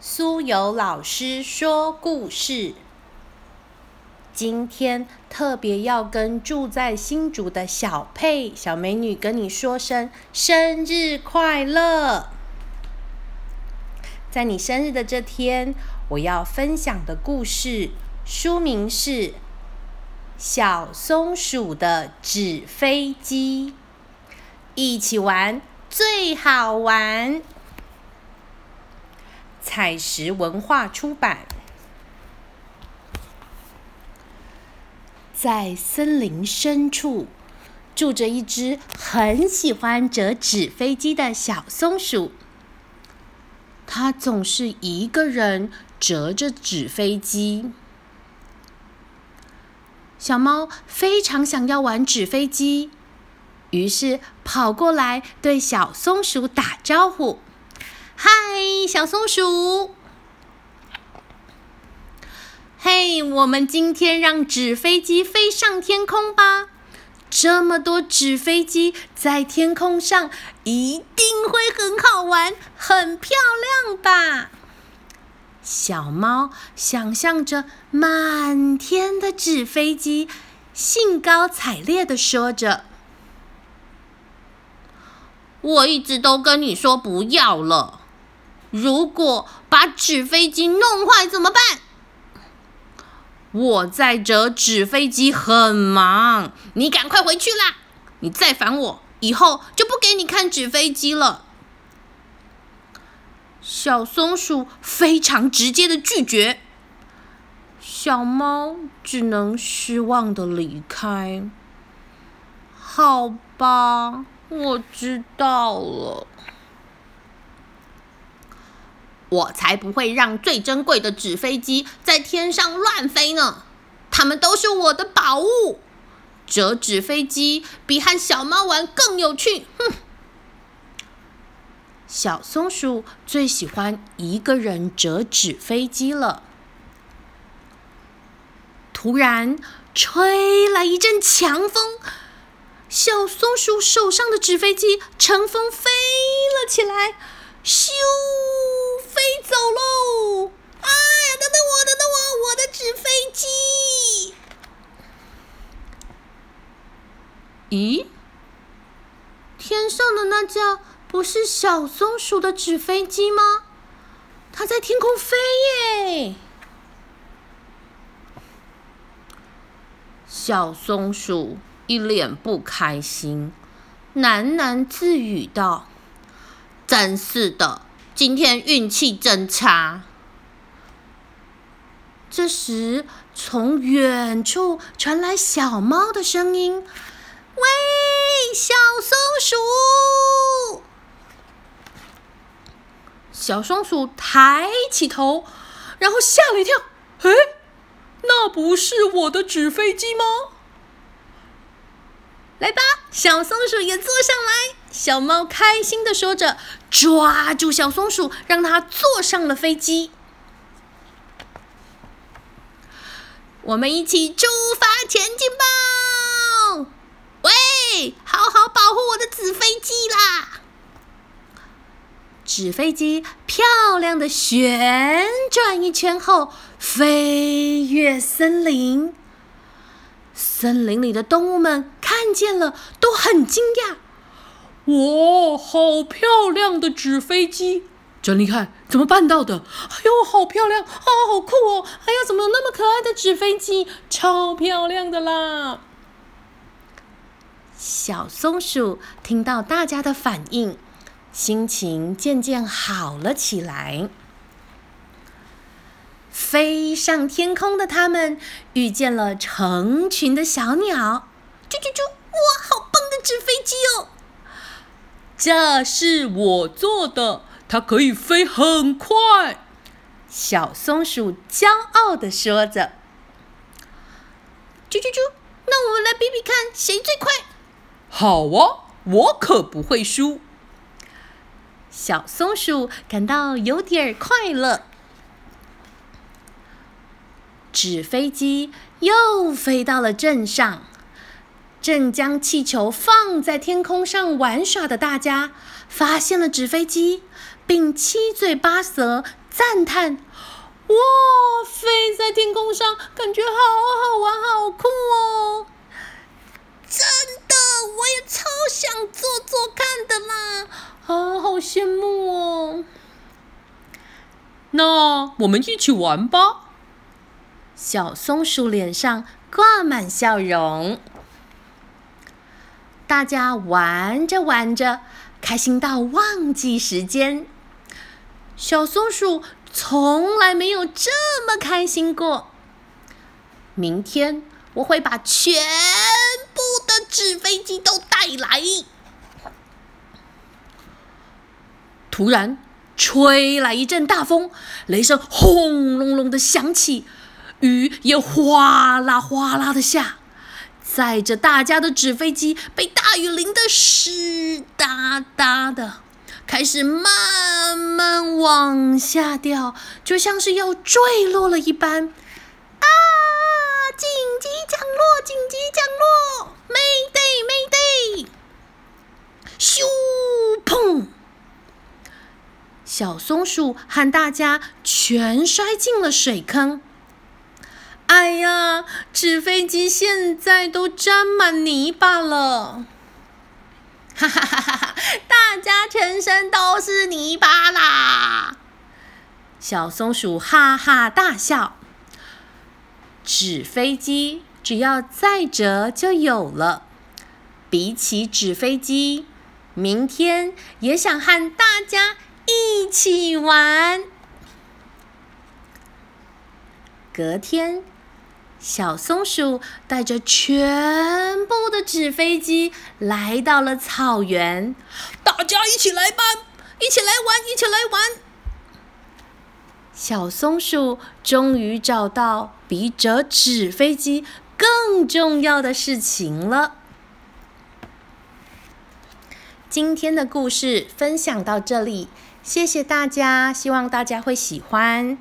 苏有老师说故事。今天特别要跟住在新竹的小佩小美女跟你说声生日快乐！在你生日的这天，我要分享的故事书名是《小松鼠的纸飞机》，一起玩最好玩。采石文化出版。在森林深处，住着一只很喜欢折纸飞机的小松鼠。它总是一个人折着纸飞机。小猫非常想要玩纸飞机，于是跑过来对小松鼠打招呼：“嗨，小松鼠！”嘿，我们今天让纸飞机飞上天空吧！这么多纸飞机在天空上，一定会很好玩、很漂亮吧？小猫想象着满天的纸飞机，兴高采烈地说着：“我一直都跟你说不要了，如果把纸飞机弄坏怎么办？”我在折纸飞机，很忙。你赶快回去啦！你再烦我，以后就不给你看纸飞机了。小松鼠非常直接的拒绝，小猫只能失望的离开。好吧，我知道了。我才不会让最珍贵的纸飞机在天上乱飞呢！它们都是我的宝物。折纸飞机比和小猫玩更有趣。哼！小松鼠最喜欢一个人折纸飞机了。突然，吹来一阵强风，小松鼠手上的纸飞机乘风飞了起来，咻！飞走喽！哎呀，等等我，等等我，我的纸飞机！咦，天上的那架不是小松鼠的纸飞机吗？它在天空飞耶！小松鼠一脸不开心，喃喃自语道：“真是的。”今天运气真差。这时，从远处传来小猫的声音：“喂，小松鼠！”小松鼠抬起头，然后吓了一跳：“哎，那不是我的纸飞机吗？”来吧，小松鼠也坐上来。小猫开心的说着，抓住小松鼠，让它坐上了飞机。我们一起出发前进吧！喂，好好保护我的纸飞机啦！纸飞机漂亮的旋转一圈后，飞越森林。森林里的动物们看见了，都很惊讶。哇，好漂亮的纸飞机，真厉害！怎么办到的？哎呦，好漂亮，啊，好酷哦！哎呀，怎么有那么可爱的纸飞机？超漂亮的啦！小松鼠听到大家的反应，心情渐渐好了起来。飞上天空的他们遇见了成群的小鸟，啾啾啾！哇，好棒的纸飞机哦！这是我做的，它可以飞很快。小松鼠骄傲的说着：“啾啾啾！那我们来比比看，谁最快？”好啊，我可不会输。小松鼠感到有点快乐。纸飞机又飞到了镇上，正将气球放在天空上玩耍的大家发现了纸飞机，并七嘴八舌赞叹：“哇，飞在天空上，感觉好好玩，好酷哦！”我也超想做做看的啦！啊，好羡慕哦。那我们一起玩吧。小松鼠脸上挂满笑容。大家玩着玩着，开心到忘记时间。小松鼠从来没有这么开心过。明天我会把全全部的纸飞机都带来。突然，吹来一阵大风，雷声轰隆隆的响起，雨也哗啦哗啦的下。载着大家的纸飞机被大雨淋得湿哒哒的，开始慢慢往下掉，就像是要坠落了一般。啊！紧急降落！紧急降落！Mayday！Mayday！咻！砰！小松鼠喊大家全摔进了水坑。哎呀，纸飞机现在都沾满泥巴了！哈哈哈哈哈！大家全身都是泥巴啦！小松鼠哈哈大笑。纸飞机只要再折就有了。比起纸飞机，明天也想和大家一起玩。隔天。小松鼠带着全部的纸飞机来到了草原，大家一起来吧，一起来玩，一起来玩。小松鼠终于找到比折纸飞机更重要的事情了。今天的故事分享到这里，谢谢大家，希望大家会喜欢。